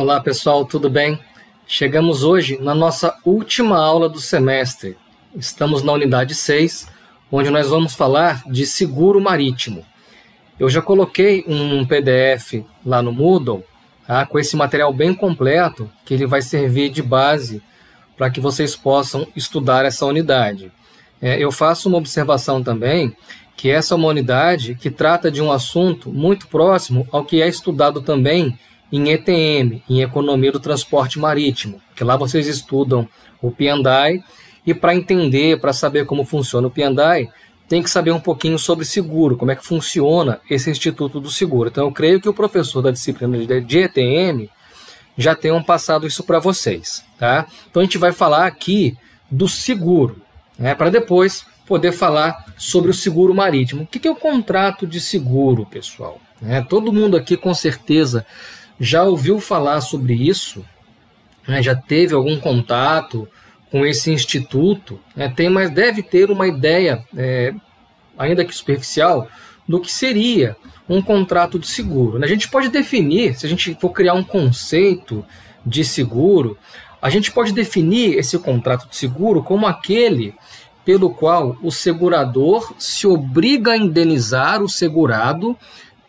Olá pessoal, tudo bem? Chegamos hoje na nossa última aula do semestre. Estamos na unidade 6, onde nós vamos falar de seguro marítimo. Eu já coloquei um PDF lá no Moodle tá, com esse material bem completo, que ele vai servir de base para que vocês possam estudar essa unidade. É, eu faço uma observação também que essa é uma unidade que trata de um assunto muito próximo ao que é estudado também em ETM, em Economia do Transporte Marítimo, que lá vocês estudam o Piandai e para entender, para saber como funciona o Piandai, tem que saber um pouquinho sobre seguro, como é que funciona esse Instituto do Seguro. Então eu creio que o professor da disciplina de ETM já tenham passado isso para vocês, tá? Então a gente vai falar aqui do seguro, né, para depois poder falar sobre o seguro marítimo. O que é o contrato de seguro, pessoal? É, todo mundo aqui com certeza já ouviu falar sobre isso, né, já teve algum contato com esse instituto, né, tem, mas deve ter uma ideia, é, ainda que superficial, do que seria um contrato de seguro. Né? A gente pode definir, se a gente for criar um conceito de seguro, a gente pode definir esse contrato de seguro como aquele pelo qual o segurador se obriga a indenizar o segurado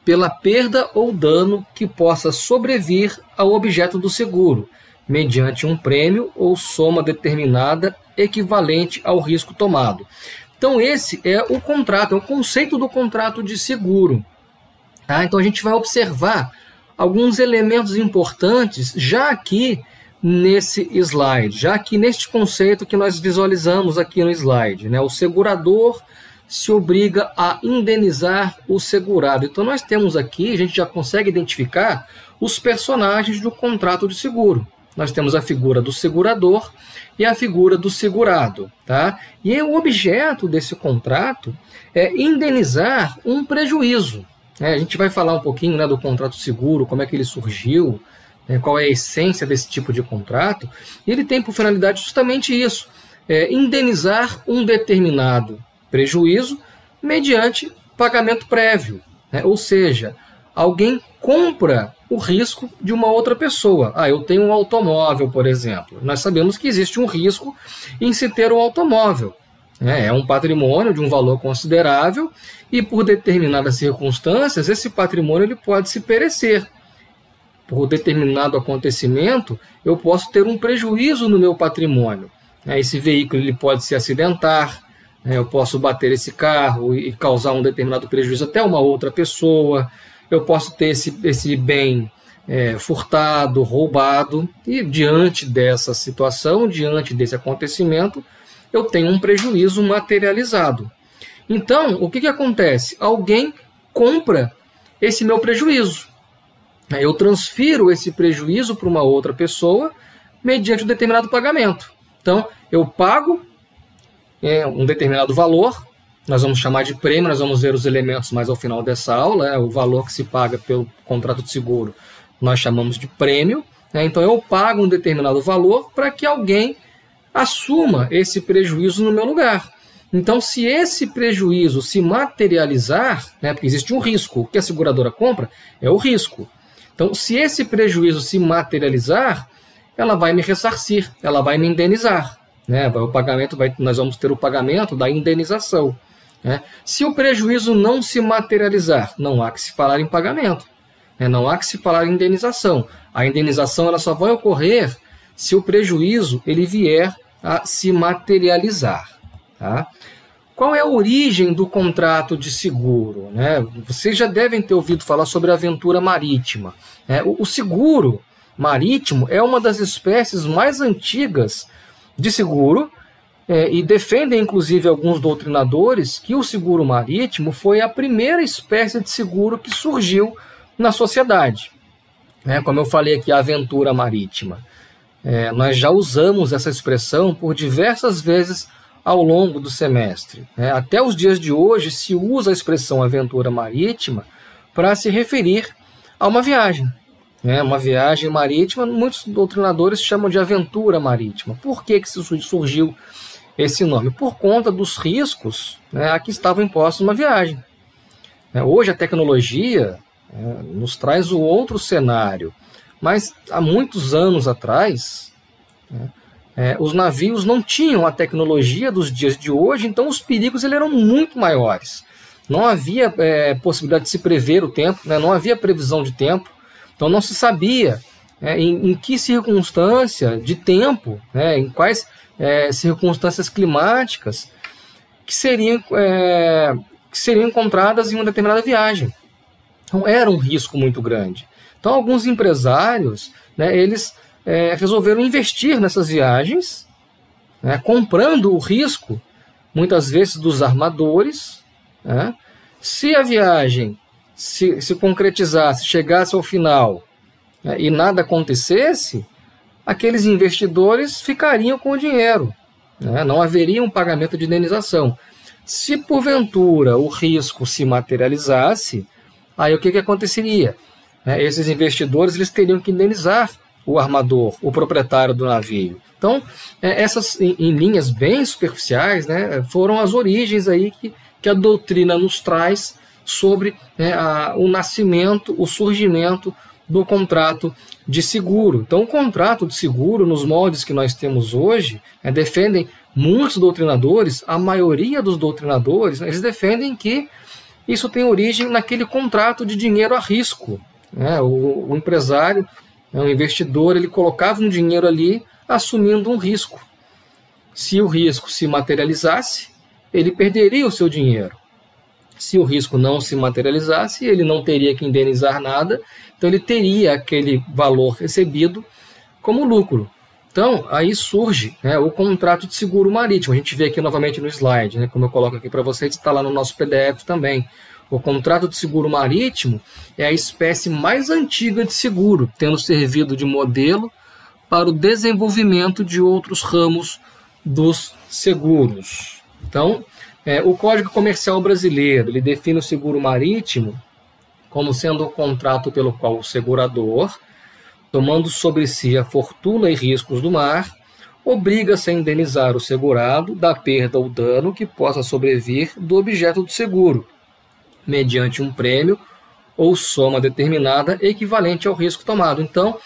pela perda ou dano que possa sobrevir ao objeto do seguro, mediante um prêmio ou soma determinada equivalente ao risco tomado. Então, esse é o contrato, é o conceito do contrato de seguro. Tá? Então, a gente vai observar alguns elementos importantes já aqui nesse slide, já que neste conceito que nós visualizamos aqui no slide, né, o segurador se obriga a indenizar o segurado. Então nós temos aqui, a gente já consegue identificar os personagens do contrato de seguro. Nós temos a figura do segurador e a figura do segurado, tá? E o objeto desse contrato é indenizar um prejuízo. Né? A gente vai falar um pouquinho né, do contrato seguro, como é que ele surgiu, né, qual é a essência desse tipo de contrato, ele tem por finalidade justamente isso: é, indenizar um determinado prejuízo mediante pagamento prévio. Né? Ou seja, alguém compra o risco de uma outra pessoa. Ah, eu tenho um automóvel, por exemplo. Nós sabemos que existe um risco em se ter um automóvel. Né? É um patrimônio de um valor considerável e, por determinadas circunstâncias, esse patrimônio ele pode se perecer por determinado acontecimento, eu posso ter um prejuízo no meu patrimônio. Né? Esse veículo ele pode se acidentar? Eu posso bater esse carro e causar um determinado prejuízo até uma outra pessoa, eu posso ter esse, esse bem é, furtado, roubado, e diante dessa situação, diante desse acontecimento, eu tenho um prejuízo materializado. Então, o que, que acontece? Alguém compra esse meu prejuízo. Eu transfiro esse prejuízo para uma outra pessoa mediante um determinado pagamento. Então, eu pago é, um determinado valor, nós vamos chamar de prêmio, nós vamos ver os elementos mais ao final dessa aula, é, o valor que se paga pelo contrato de seguro, nós chamamos de prêmio. É, então, eu pago um determinado valor para que alguém assuma esse prejuízo no meu lugar. Então, se esse prejuízo se materializar, né, porque existe um risco, o que a seguradora compra é o risco. Então, se esse prejuízo se materializar, ela vai me ressarcir, ela vai me indenizar. Né? O pagamento vai, nós vamos ter o pagamento da indenização. Né? Se o prejuízo não se materializar, não há que se falar em pagamento, né? não há que se falar em indenização. A indenização ela só vai ocorrer se o prejuízo ele vier a se materializar. Tá? Qual é a origem do contrato de seguro? Né? Vocês já devem ter ouvido falar sobre a aventura marítima. Né? O, o seguro marítimo é uma das espécies mais antigas de seguro é, e defendem, inclusive, alguns doutrinadores que o seguro marítimo foi a primeira espécie de seguro que surgiu na sociedade. É, como eu falei aqui, a aventura marítima. É, nós já usamos essa expressão por diversas vezes ao longo do semestre. Né? Até os dias de hoje se usa a expressão aventura marítima para se referir a uma viagem. Né? Uma viagem marítima, muitos doutrinadores chamam de aventura marítima. Por que, que surgiu esse nome? Por conta dos riscos né, a que estavam impostos uma viagem. Né? Hoje a tecnologia né, nos traz o outro cenário. mas há muitos anos atrás, né, é, os navios não tinham a tecnologia dos dias de hoje, então os perigos eles eram muito maiores. Não havia é, possibilidade de se prever o tempo, né, não havia previsão de tempo, então não se sabia é, em, em, que circunstância de tempo, né, em quais é, circunstâncias climáticas que seriam, é, que seriam encontradas em uma determinada viagem. Então era um risco muito grande. Então alguns empresários, né, eles é, resolveram investir nessas viagens, né, comprando o risco, muitas vezes dos armadores. Né, se a viagem se, se concretizasse, chegasse ao final né, e nada acontecesse, aqueles investidores ficariam com o dinheiro. Né, não haveria um pagamento de indenização. Se porventura o risco se materializasse, aí o que, que aconteceria? É, esses investidores eles teriam que indenizar o armador, o proprietário do navio. Então, é, essas, em, em, linhas bem superficiais, né, foram as origens aí que, que a doutrina nos traz sobre né, a, o nascimento, o surgimento do contrato de seguro. Então, o contrato de seguro, nos moldes que nós temos hoje, é, defendem muitos doutrinadores, a maioria dos doutrinadores, né, eles defendem que isso tem origem naquele contrato de dinheiro a risco. Né? O, o empresário, né, o investidor, ele colocava um dinheiro ali assumindo um risco. Se o risco se materializasse, ele perderia o seu dinheiro. Se o risco não se materializasse, ele não teria que indenizar nada, então ele teria aquele valor recebido como lucro. Então, aí surge né, o contrato de seguro marítimo. A gente vê aqui novamente no slide, né, como eu coloco aqui para vocês, está lá no nosso PDF também. O contrato de seguro marítimo é a espécie mais antiga de seguro, tendo servido de modelo para o desenvolvimento de outros ramos dos seguros. Então, é, o Código Comercial Brasileiro ele define o seguro marítimo como sendo o contrato pelo qual o segurador, tomando sobre si a fortuna e riscos do mar, obriga-se a indenizar o segurado da perda ou dano que possa sobrevir do objeto do seguro, mediante um prêmio ou soma determinada equivalente ao risco tomado. Então,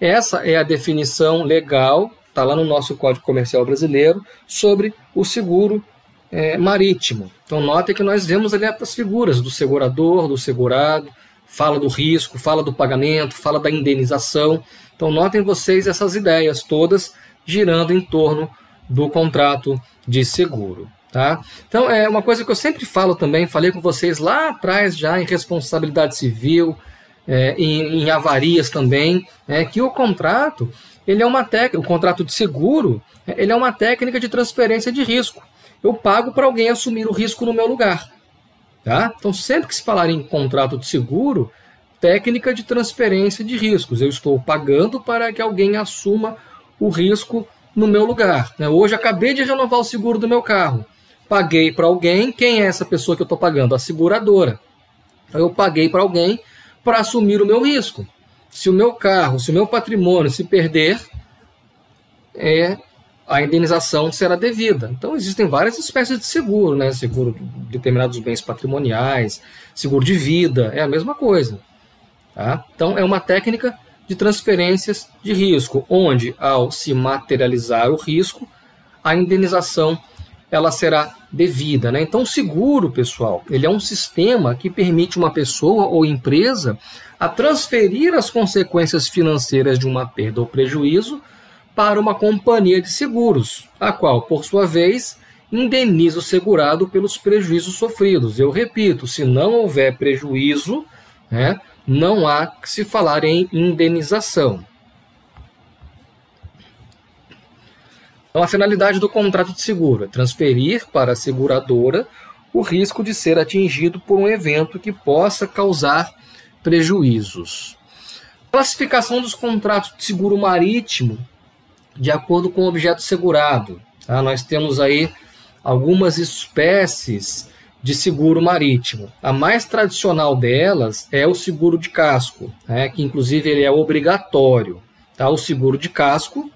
essa é a definição legal, está lá no nosso Código Comercial Brasileiro, sobre o seguro é, marítimo. Então, note que nós vemos ali as figuras do segurador, do segurado, fala do risco, fala do pagamento, fala da indenização. Então, notem vocês essas ideias todas girando em torno do contrato de seguro. Tá? Então, é uma coisa que eu sempre falo também, falei com vocês lá atrás já em responsabilidade civil, é, em, em, avarias também, é, que o contrato, ele é uma técnica, o contrato de seguro, é, ele é uma técnica de transferência de risco. Eu pago para alguém assumir o risco no meu lugar. Tá? Então, sempre que se falar em contrato de seguro, técnica de transferência de riscos. Eu estou pagando para que alguém assuma o risco no meu lugar. Né? Hoje acabei de renovar o seguro do meu carro paguei para alguém, quem é essa pessoa que eu estou pagando? A seguradora. Eu paguei para alguém para assumir o meu risco. Se o meu carro, se o meu patrimônio se perder, é, a indenização será devida. Então existem várias espécies de seguro, né? Seguro de determinados bens patrimoniais, seguro de vida, é a mesma coisa. Tá? Então é uma técnica de transferências de risco, onde ao se materializar o risco, a indenização ela será devida. Né? Então, o seguro, pessoal, ele é um sistema que permite uma pessoa ou empresa a transferir as consequências financeiras de uma perda ou prejuízo para uma companhia de seguros, a qual, por sua vez, indeniza o segurado pelos prejuízos sofridos. Eu repito, se não houver prejuízo, né, não há que se falar em indenização. Então, a finalidade do contrato de seguro é transferir para a seguradora o risco de ser atingido por um evento que possa causar prejuízos. Classificação dos contratos de seguro marítimo de acordo com o objeto segurado. Tá? Nós temos aí algumas espécies de seguro marítimo. A mais tradicional delas é o seguro de casco, né? que inclusive ele é obrigatório. Tá? O seguro de casco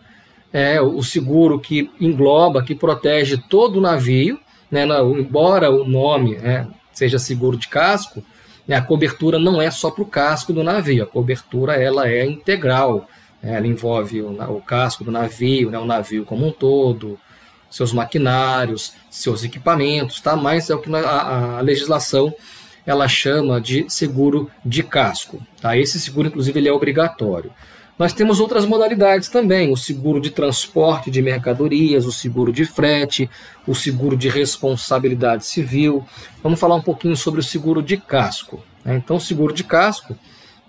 é o seguro que engloba, que protege todo o navio, né, embora o nome né, seja seguro de casco, né, a cobertura não é só para o casco do navio, a cobertura ela é integral, ela envolve o, o, casco do navio, né, o navio como um todo, seus maquinários, seus equipamentos, tá? mas é o que a, a legislação ela chama de seguro de casco. Tá? Esse seguro, inclusive, ele é obrigatório. Nós temos outras modalidades também: o seguro de transporte de mercadorias, o seguro de frete, o seguro de responsabilidade civil. Vamos falar um pouquinho sobre o seguro de casco. Né? Então, o seguro de casco,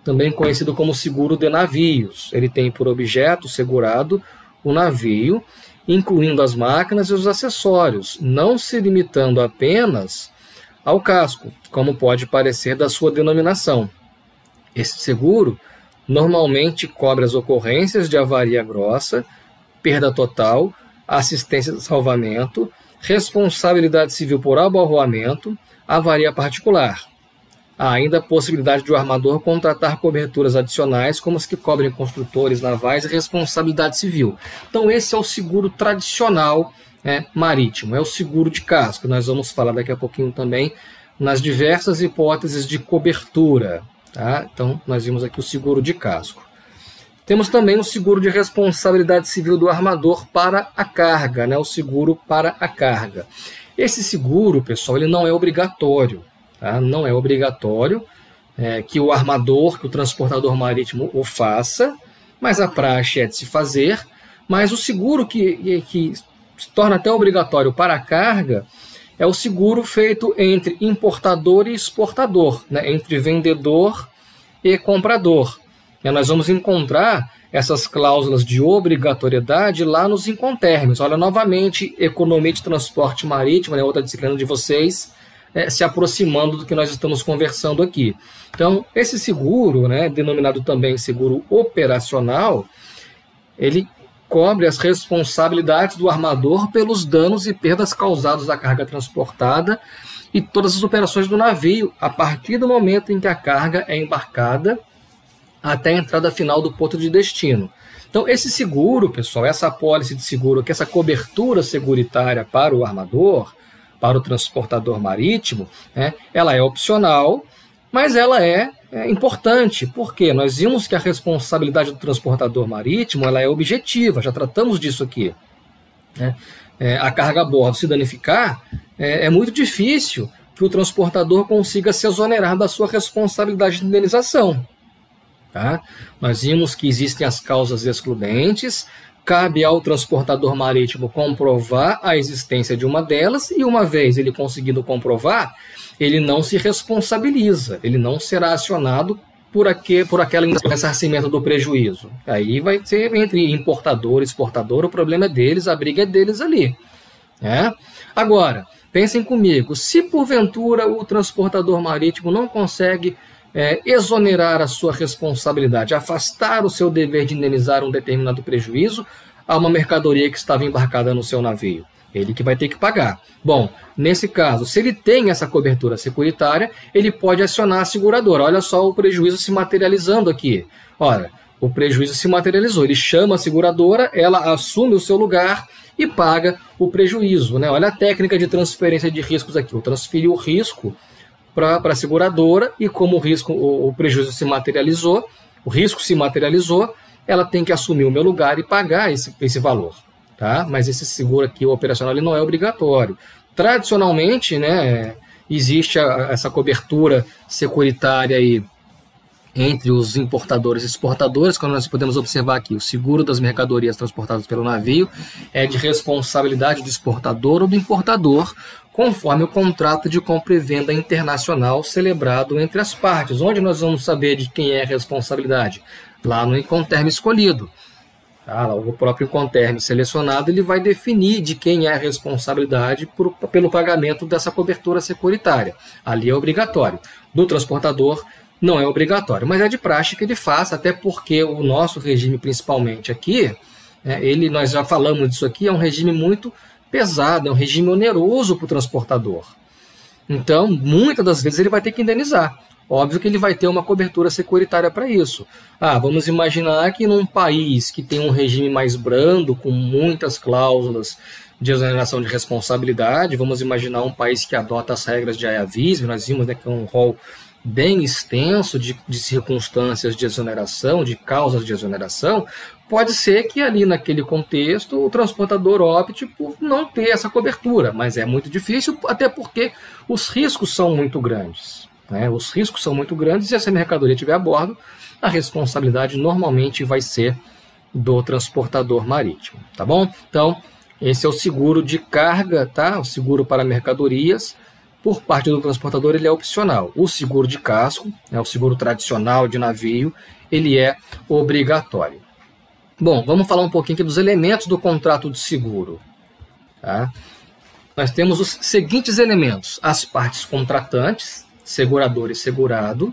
também conhecido como seguro de navios, ele tem por objeto segurado o navio, incluindo as máquinas e os acessórios, não se limitando apenas ao casco, como pode parecer da sua denominação. Esse seguro normalmente cobre as ocorrências de avaria grossa, perda total, assistência de salvamento, responsabilidade civil por abalroamento, avaria particular. Há ainda a possibilidade de o armador contratar coberturas adicionais, como as que cobrem construtores navais e responsabilidade civil. Então, esse é o seguro tradicional né, marítimo, é o seguro de casco. Nós vamos falar daqui a pouquinho também nas diversas hipóteses de cobertura. Tá? Então, nós vimos aqui o seguro de casco. Temos também o seguro de responsabilidade civil do armador para a carga, né? o seguro para a carga. Esse seguro, pessoal, ele não é obrigatório. Tá? Não é obrigatório é, que o armador, que o transportador marítimo o faça, mas a praxe é de se fazer. Mas o seguro que, que se torna até obrigatório para a carga é o seguro feito entre importador e exportador, né? entre vendedor e comprador. E nós vamos encontrar essas cláusulas de obrigatoriedade lá nos incontermes. Olha, novamente, economia de transporte marítimo, né, outra disciplina de vocês, é, se aproximando do que nós estamos conversando aqui. Então, esse seguro, né, denominado também seguro operacional, ele cobre as responsabilidades do armador pelos danos e perdas causados à carga transportada e todas as operações do navio a partir do momento em que a carga é embarcada até a entrada final do porto de destino. Então, esse seguro, pessoal, essa apólice de seguro, que essa cobertura seguritária para o armador, para o transportador marítimo, né, ela é opcional, mas ela é é importante, porque nós vimos que a responsabilidade do transportador marítimo ela é objetiva, já tratamos disso aqui. Né? É, a carga a bordo se danificar, é, é, muito difícil que o transportador consiga se exonerar da sua responsabilidade de indenização. Tá? Nós vimos que existem as causas excludentes, cabe ao transportador marítimo comprovar a existência de uma delas, e uma vez ele conseguindo comprovar, ele não se responsabiliza, ele não será acionado por, aquele, por aquela ressarcimento do prejuízo. Aí vai ser entre importador e exportador, o problema é deles, a briga é deles ali. Né? Agora, pensem comigo, se porventura o transportador marítimo não consegue é, exonerar a sua responsabilidade, afastar o seu dever de indenizar um determinado prejuízo a uma mercadoria que estava embarcada no seu navio. Ele que vai ter que pagar. Bom, nesse caso, se ele tem essa cobertura securitária, ele pode acionar a seguradora. Olha só o prejuízo se materializando aqui. Olha, o prejuízo se materializou. Ele chama a seguradora, ela assume o seu lugar e paga o prejuízo. Né? Olha a técnica de transferência de riscos aqui. Eu transferi o risco para a seguradora e como o risco, o, o prejuízo se materializou, o risco se materializou, ela tem que assumir o meu lugar e pagar esse, esse valor tá? Mas esse seguro aqui, o operacional, ele não é obrigatório. Tradicionalmente, né, existe a, essa cobertura securitária aí entre os importadores e exportadores, como nós podemos observar aqui, o seguro das mercadorias transportadas pelo navio é de responsabilidade do exportador ou do importador, conforme o contrato de compra e venda internacional celebrado entre as partes. Onde nós vamos saber de quem é a responsabilidade? Lá no Inconterm escolhido. Tá? O próprio Conterme selecionado ele vai definir de quem é a responsabilidade por, pelo pagamento dessa cobertura securitária. Ali é obrigatório. Do transportador não é obrigatório, mas é de praxe que ele faça, até porque o nosso regime, principalmente aqui, é, ele nós já falamos disso aqui, é um regime muito pesado, é um regime oneroso para o transportador. Então, muitas das vezes ele vai ter que indenizar. Óbvio que ele vai ter uma cobertura securitária para isso. Ah, vamos imaginar que num país que tem um regime mais brando, com muitas cláusulas de exoneração de responsabilidade, vamos imaginar um país que adota as regras de Ayavismo, nós vimos né, que é um rol bem extenso de, de, circunstâncias de exoneração, de causas de exoneração, pode ser que ali naquele contexto o transportador opte por não ter essa cobertura, mas é muito difícil, até porque os riscos são muito grandes. Né? Os riscos são muito grandes e se essa mercadoria estiver a bordo, a responsabilidade normalmente vai ser do transportador marítimo, tá bom? Então, esse é o seguro de carga, tá? O seguro para mercadorias por parte do transportador ele é opcional. O seguro de casco, né, o seguro tradicional de navio, ele é obrigatório. Bom, vamos falar um pouquinho aqui dos elementos do contrato de seguro. Tá? Nós temos os seguintes elementos: as partes contratantes, segurador e segurado.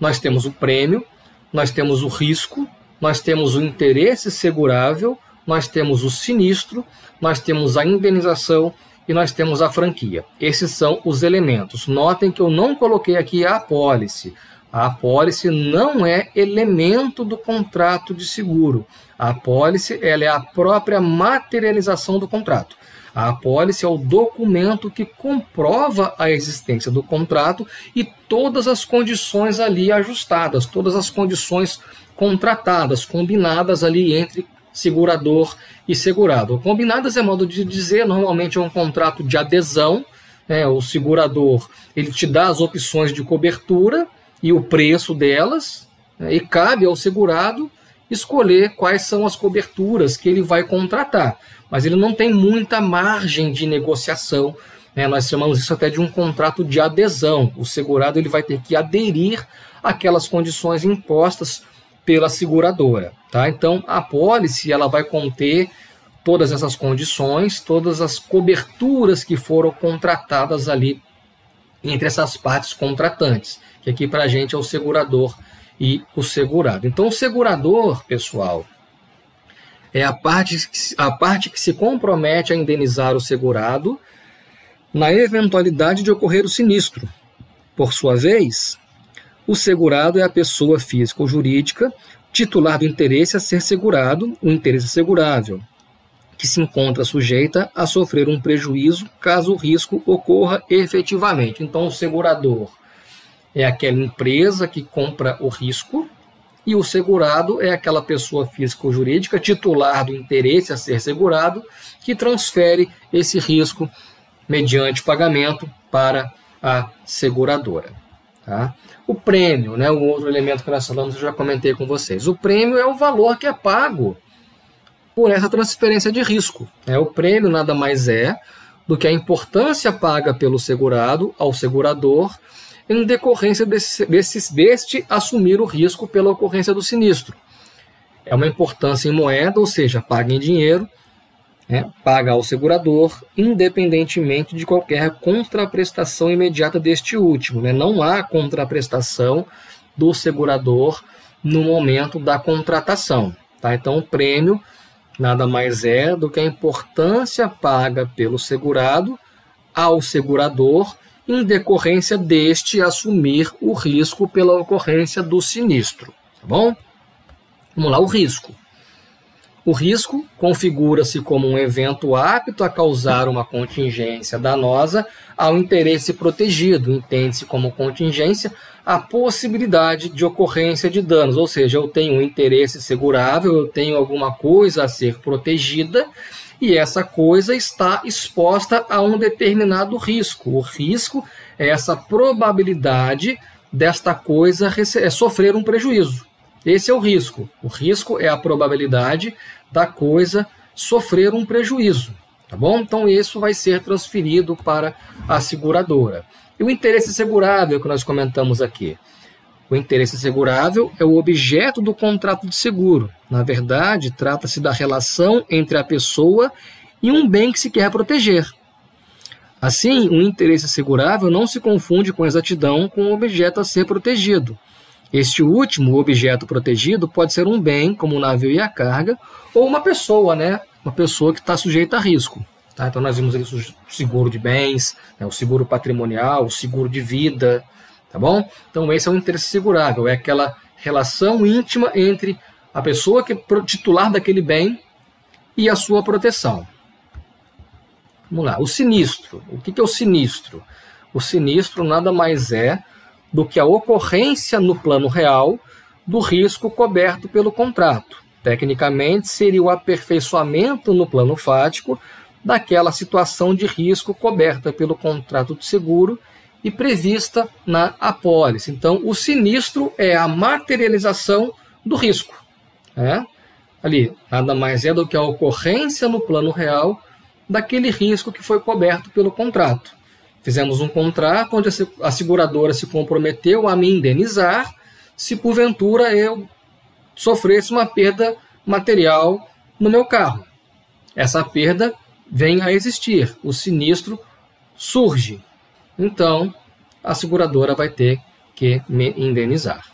Nós temos o prêmio, nós temos o risco, nós temos o interesse segurável, nós temos o sinistro, nós temos a indenização e nós temos a franquia. Esses são os elementos. Notem que eu não coloquei aqui a apólice. A apólice não é elemento do contrato de seguro. A apólice ela é a própria materialização do contrato. A apólice é o documento que comprova a existência do contrato e todas as condições ali ajustadas, todas as condições contratadas, combinadas ali entre segurador e segurado. Combinadas é modo de dizer, normalmente é um contrato de adesão. Né? O segurador ele te dá as opções de cobertura e o preço delas, né? e cabe ao segurado escolher quais são as coberturas que ele vai contratar. Mas ele não tem muita margem de negociação. Né? Nós chamamos isso até de um contrato de adesão. O segurado ele vai ter que aderir àquelas condições impostas pela seguradora. Tá? Então, a pólice ela vai conter todas essas condições, todas as coberturas que foram contratadas ali entre essas partes contratantes, que aqui para a gente é o segurador e o segurado. Então, o segurador, pessoal, é a parte, a parte que se compromete a indenizar o segurado na eventualidade de ocorrer o sinistro. Por sua vez, o segurado é a pessoa física ou jurídica titular do interesse a ser segurado, o interesse segurável, que se encontra sujeita a sofrer um prejuízo caso o risco ocorra efetivamente. Então, o segurador é aquela empresa que compra o risco e o segurado é aquela pessoa física ou jurídica titular do interesse a ser segurado que transfere esse risco mediante pagamento para a seguradora. Tá? O prêmio, né, o outro elemento que nós falamos, eu já comentei com vocês. O prêmio é o valor que é pago por essa transferência de risco. É, o prêmio nada mais é do que a importância paga pelo segurado ao segurador em decorrência desse, deste assumir o risco pela ocorrência do sinistro. É uma importância em moeda, ou seja, paga em dinheiro, né, paga ao segurador, independentemente de qualquer contraprestação imediata deste último. Né? Não há contraprestação do segurador no momento da contratação. Tá? Então, o prêmio nada mais é do que a importância paga pelo segurado ao segurador em decorrência deste assumir o risco pela ocorrência do sinistro. Tá bom? Vamos lá, o risco. O risco configura-se como um evento apto a causar uma contingência danosa ao interesse protegido. Entende-se como contingência a possibilidade de ocorrência de danos, ou seja, eu tenho um interesse segurável, eu tenho alguma coisa a ser protegida e essa coisa está exposta a um determinado risco. O risco é essa probabilidade desta coisa é sofrer um prejuízo. Esse é o risco. O risco é a probabilidade da coisa sofrer um prejuízo, tá bom? Então isso vai ser transferido para a seguradora. E o interesse segurável que nós comentamos aqui. O interesse segurável é o objeto do contrato de seguro. Na verdade, trata-se da relação entre a pessoa e um bem que se quer proteger. Assim, o interesse segurável não se confunde com exatidão com o objeto a ser protegido. Este último objeto protegido pode ser um bem, como o navio e a carga, ou uma pessoa, né? Uma pessoa que está sujeita a risco. Tá? Então nós vimos ali o seguro de bens, né? o seguro patrimonial, o seguro de vida, tá bom? Então esse é o interesse segurável, é aquela relação íntima entre a pessoa que é titular daquele bem e a sua proteção. Vamos lá, o sinistro. O que é o sinistro? O sinistro nada mais é do que a ocorrência no plano real do risco coberto pelo contrato. Tecnicamente, seria o aperfeiçoamento no plano fático daquela situação de risco coberta pelo contrato de seguro e prevista na apólice. Então, o sinistro é a materialização do risco. Né? Ali, nada mais é do que a ocorrência no plano real daquele risco que foi coberto pelo contrato. Fizemos um contrato onde a seguradora se comprometeu a me indenizar se porventura eu sofresse uma perda material no meu carro. Essa perda vem a existir, o sinistro surge. Então, a seguradora vai ter que me indenizar.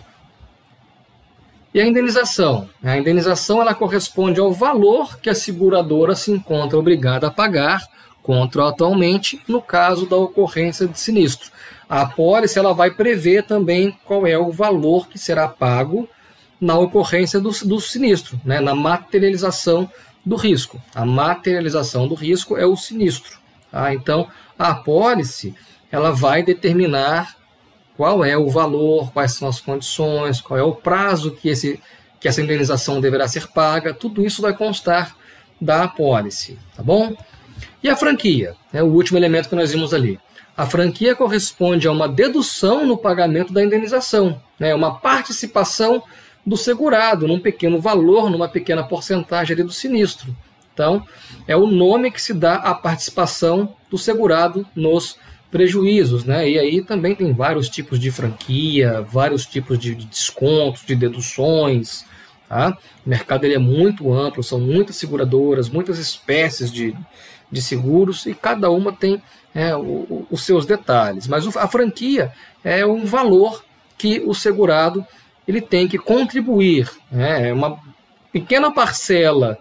E a indenização? A indenização ela corresponde ao valor que a seguradora se encontra obrigada a pagar contratualmente no caso da ocorrência de sinistro. A apólice ela vai prever também qual é o valor que será pago na ocorrência do, do sinistro, né, na materialização do risco. A materialização do risco é o sinistro. Tá? Então, a apólice ela vai determinar qual é o valor, quais são as condições, qual é o prazo que, esse, que essa indenização deverá ser paga. Tudo isso vai constar da apólice, tá bom? E a franquia, é o último elemento que nós vimos ali. A franquia corresponde a uma dedução no pagamento da indenização, né, uma participação do segurado, num pequeno valor, numa pequena porcentagem do sinistro. Então, é o nome que se dá à participação do segurado nos prejuízos, né? E aí também tem vários tipos de franquia, vários tipos de descontos, de deduções. Tá? O mercado ele é muito amplo, são muitas seguradoras, muitas espécies de, de seguros e cada uma tem é, o, os seus detalhes. Mas a franquia é um valor que o segurado ele tem que contribuir, né? é uma pequena parcela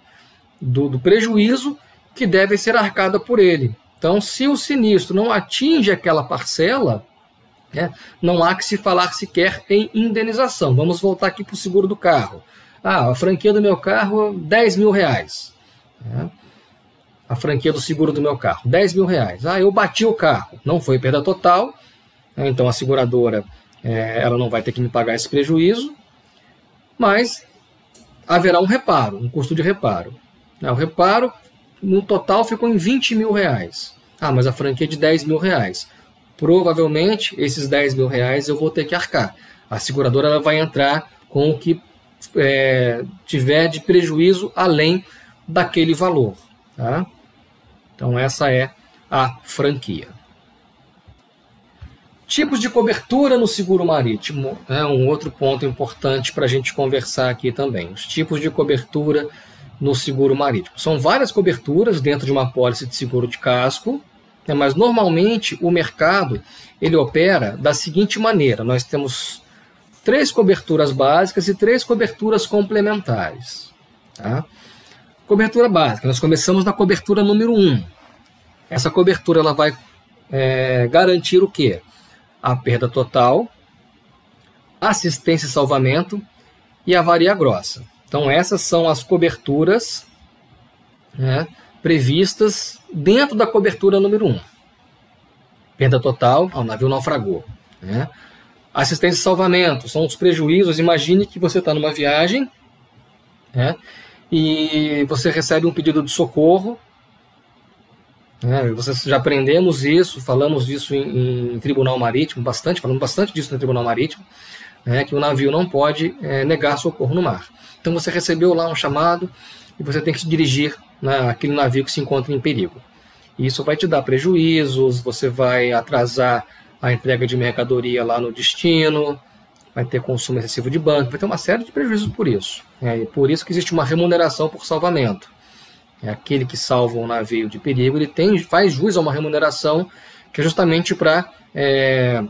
do, do prejuízo que deve ser arcada por ele. Então, se o sinistro não atinge aquela parcela, né, não há que se falar sequer em indenização. Vamos voltar aqui para o seguro do carro. Ah, a franquia do meu carro, 10 mil reais. Né? A franquia do seguro do meu carro, 10 mil reais. Ah, eu bati o carro, não foi perda total, né, então a seguradora é, ela não vai ter que me pagar esse prejuízo, mas haverá um reparo, um custo de reparo. Né, o reparo, no total, ficou em 20 mil reais. Ah, mas a franquia é de 10 mil reais. Provavelmente, esses 10 mil reais eu vou ter que arcar. A seguradora ela vai entrar com o que é, tiver de prejuízo além daquele valor. Tá? Então, essa é a franquia. Tipos de cobertura no seguro marítimo é um outro ponto importante para a gente conversar aqui também. Os tipos de cobertura no seguro marítimo. São várias coberturas dentro de uma pólice de seguro de casco, né, mas normalmente o mercado ele opera da seguinte maneira: nós temos três coberturas básicas e três coberturas complementares. Tá? Cobertura básica, nós começamos na cobertura número 1. Um. Essa cobertura ela vai é, garantir o quê? a perda total, assistência e salvamento e avaria grossa. Então, essas são as coberturas né, previstas dentro da cobertura número 1. Perda total, o navio naufragou. Né? Assistência e salvamento são os prejuízos. Imagine que você está numa viagem né, e você recebe um pedido de socorro é, vocês já aprendemos isso, falamos disso em, em, tribunal marítimo, bastante, falamos bastante disso no tribunal marítimo, né, que o navio não pode é, negar socorro no mar. Então você recebeu lá um chamado e você tem que se dirigir naquele navio que se encontra em perigo. Isso vai te dar prejuízos, você vai atrasar a entrega de mercadoria lá no destino, vai ter consumo excessivo de banco, vai ter uma série de prejuízos por isso. É, por isso que existe uma remuneração por salvamento é aquele que salva um navio de perigo, ele tem, faz jus a uma remuneração que é justamente para é,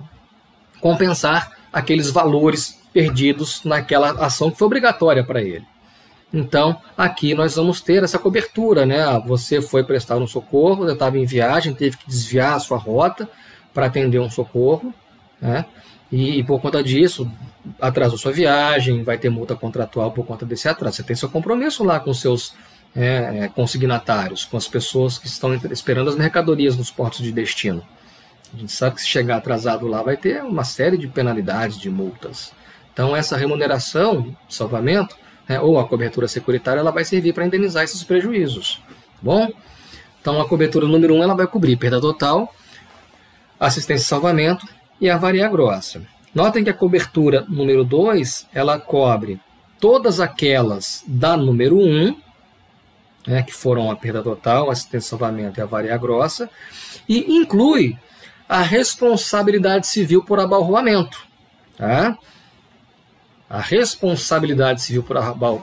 compensar aqueles valores perdidos naquela ação que foi obrigatória para ele. Então, aqui nós vamos ter essa cobertura, né? Ah, você foi prestar um socorro, você estava em viagem, teve que desviar a sua rota para atender um socorro, né? E, e, por conta disso, atrasou sua viagem, vai ter multa contratual por conta desse atraso. Você tem seu compromisso lá com seus é, é, consignatários, com as pessoas que estão esperando as mercadorias nos portos de destino. A gente sabe que se chegar atrasado lá vai ter uma série de penalidades, de multas. Então essa remuneração, salvamento, né, ou a cobertura securitária, ela vai servir para indenizar esses prejuízos. Tá bom? Então a cobertura número 1 um, ela vai cobrir perda total, assistência e salvamento e avaria grossa. Notem que a cobertura número 2 ela cobre todas aquelas da número 1, um, né, que foram a perda total, assistência e salvamento e avaria grossa, e inclui a responsabilidade civil por abalroamento. Tá? A responsabilidade civil por,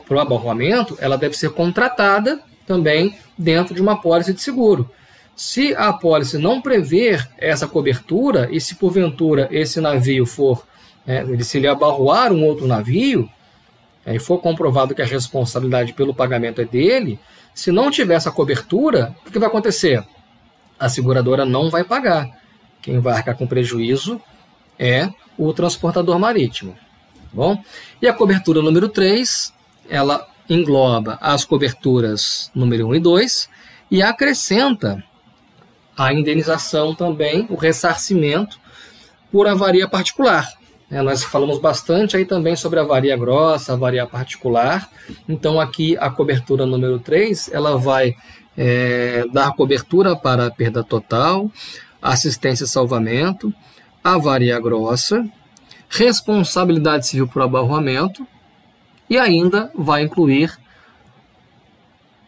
por abalroamento ela deve ser contratada também dentro de uma pólice de seguro. Se a pólice não prever essa cobertura, e se porventura esse navio for, é, se ele abarroar um outro navio, é, e for comprovado que a responsabilidade pelo pagamento é dele, se não tiver essa cobertura, o que vai acontecer? A seguradora não vai pagar. Quem vai arcar com prejuízo é o transportador marítimo. Tá bom? E a cobertura número 3, ela engloba as coberturas número 1 e 2 e acrescenta a indenização também, o ressarcimento por avaria particular. É, nós falamos bastante aí também sobre avaria grossa, avaria particular. Então aqui a cobertura número 3, ela vai é, dar cobertura para a perda total, assistência e salvamento, avaria grossa, responsabilidade civil por abarroamento e ainda vai incluir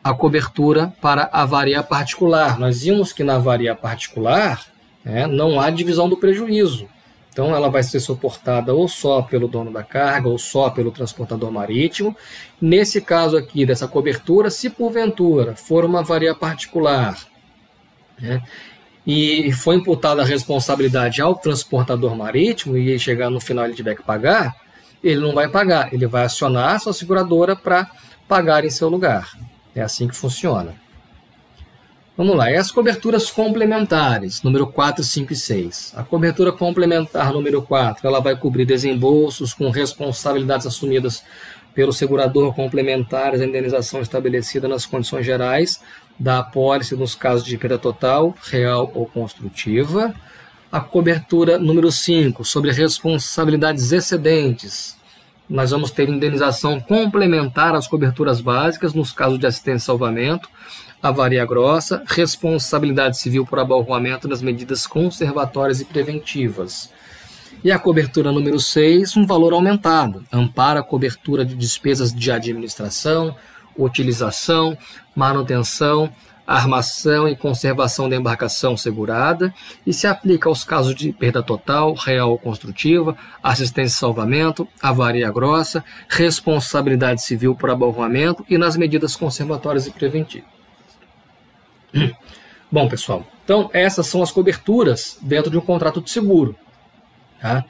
a cobertura para avaria particular. Nós vimos que na avaria particular né, não há divisão do prejuízo. Então ela vai ser suportada ou só pelo dono da carga ou só pelo transportador marítimo. Nesse caso aqui dessa cobertura, se porventura for uma avaria particular né, e foi imputada a responsabilidade ao transportador marítimo e chegar no final ele tiver que pagar, ele não vai pagar, ele vai acionar a sua seguradora para pagar em seu lugar. É assim que funciona. Vamos lá, e as coberturas complementares, número 4, 5 e 6. A cobertura complementar número 4, ela vai cobrir desembolsos com responsabilidades assumidas pelo segurador complementares à indenização estabelecida nas condições gerais da apólice nos casos de perda total, real ou construtiva a cobertura número 5, sobre responsabilidades excedentes. Nós vamos ter indenização complementar às coberturas básicas nos casos de assistência e salvamento, avaria grossa, responsabilidade civil por abalroamento nas medidas conservatórias e preventivas. E a cobertura número 6, um valor aumentado, ampara a cobertura de despesas de administração, utilização, manutenção, armação e conservação da embarcação segurada e se aplica aos casos de perda total, real ou construtiva, assistência e salvamento, avaria grossa, responsabilidade civil por abalroamento e nas medidas conservatórias e preventivas. Bom, pessoal, então essas são as coberturas dentro de um contrato de seguro. Tá?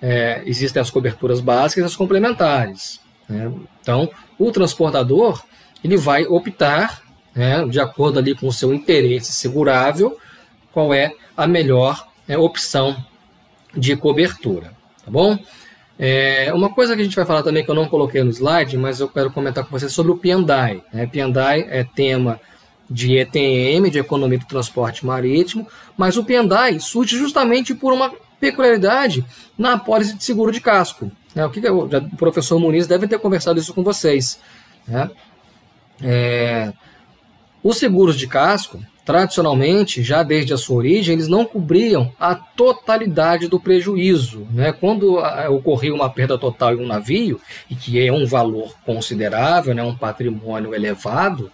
É, existem as coberturas básicas e as complementares. Né? Então, o transportador ele vai optar né, de acordo ali com o seu interesse segurável, qual é a melhor é, opção de cobertura, tá bom? É, uma coisa que a gente vai falar também que eu não coloquei no slide, mas eu quero comentar com vocês sobre o P&I. Né? P&I é tema de ETM, de Economia do Transporte Marítimo, mas o P&I surge justamente por uma peculiaridade na apólice de seguro de casco. Né? O que, que o professor Muniz deve ter conversado isso com vocês. Né? É, os seguros de casco, tradicionalmente, já desde a sua origem, eles não cobriam a totalidade do prejuízo. Né? Quando ah, ocorria uma perda total em um navio, e que é um valor considerável, né? um patrimônio elevado,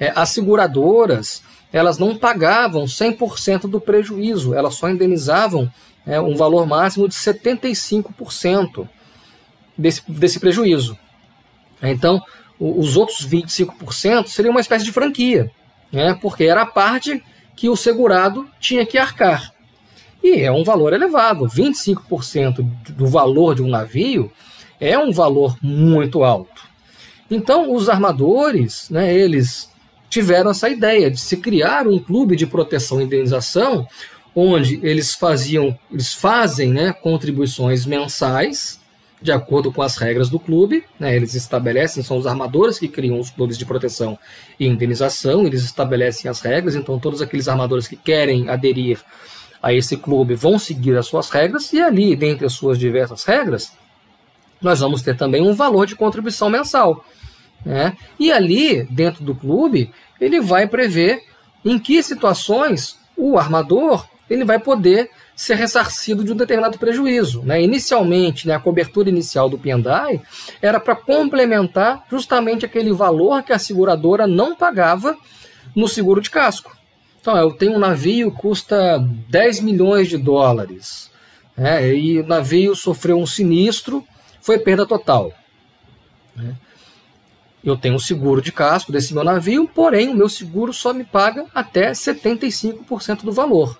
é, as seguradoras elas não pagavam 100% do prejuízo, elas só indenizavam é, um valor máximo de 75% desse, desse prejuízo. Então, os outros 25% seria uma espécie de franquia, né? porque era a parte que o segurado tinha que arcar. E é um valor elevado, 25% do valor de um navio é um valor muito alto. Então, os armadores, né, eles tiveram essa ideia de se criar um clube de proteção e indenização, onde eles faziam, eles fazem né, contribuições mensais de acordo com as regras do clube. Né, eles estabelecem, são os armadores que criam os clubes de proteção e indenização, eles estabelecem as regras, então todos aqueles armadores que querem aderir a esse clube vão seguir as suas regras e ali, dentre as suas diversas regras, nós vamos ter também um valor de contribuição mensal. Né? E ali, dentro do clube, ele vai prever em que situações o armador ele vai poder ser ressarcido de um determinado prejuízo. Né? Inicialmente, né, a cobertura inicial do Piendai era para complementar justamente aquele valor que a seguradora não pagava no seguro de casco. Então, eu tenho um navio que custa 10 milhões de dólares, né, e o navio sofreu um sinistro, foi perda total. Né? Eu tenho um seguro de casco desse meu navio, porém o meu seguro só me paga até 75% do valor.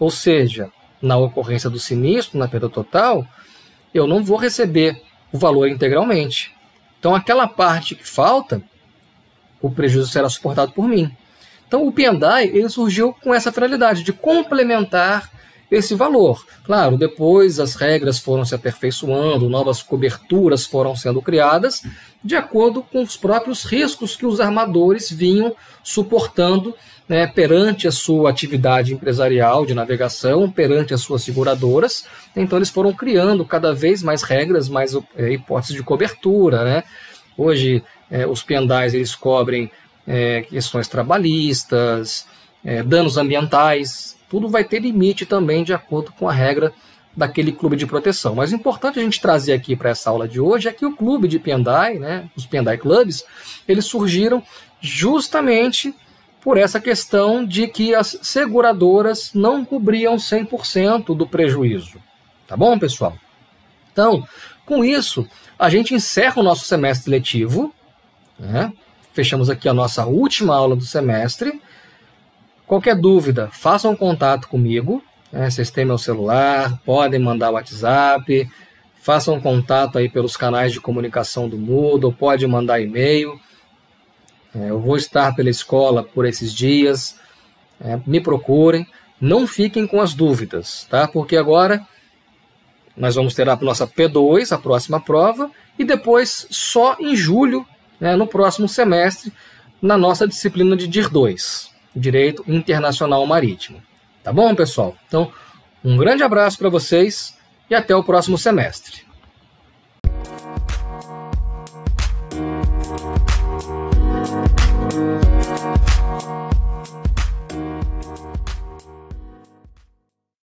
Ou seja, na ocorrência do sinistro, na perda total, eu não vou receber o valor integralmente. Então, aquela parte que falta, o prejuízo será suportado por mim. Então, o Pendai ele surgiu com essa finalidade de complementar esse valor. Claro, depois as regras foram se aperfeiçoando, novas coberturas foram sendo criadas, de acordo com os próprios riscos que os armadores vinham suportando né, perante a sua atividade empresarial de navegação, perante as suas seguradoras. Então, eles foram criando cada vez mais regras, mais é, hipóteses de cobertura. Né? Hoje, é, os pendais eles cobrem é, questões trabalhistas, é, danos ambientais, tudo vai ter limite também de acordo com a regra daquele clube de proteção. Mas o importante a gente trazer aqui para essa aula de hoje é que o clube de Pendai, né, os Pendai Clubs, eles surgiram justamente por essa questão de que as seguradoras não cobriam 100% do prejuízo. Tá bom, pessoal? Então, com isso, a gente encerra o nosso semestre letivo. Né? Fechamos aqui a nossa última aula do semestre. Qualquer dúvida, façam contato comigo. Né? Vocês têm meu celular, podem mandar WhatsApp, façam contato aí pelos canais de comunicação do Moodle, pode mandar e-mail. É, eu vou estar pela escola por esses dias. É, me procurem. Não fiquem com as dúvidas, tá? Porque agora nós vamos ter a nossa P2, a próxima prova, e depois só em julho, né, no próximo semestre, na nossa disciplina de DIR 2. Direito Internacional Marítimo. Tá bom, pessoal? Então, um grande abraço para vocês e até o próximo semestre.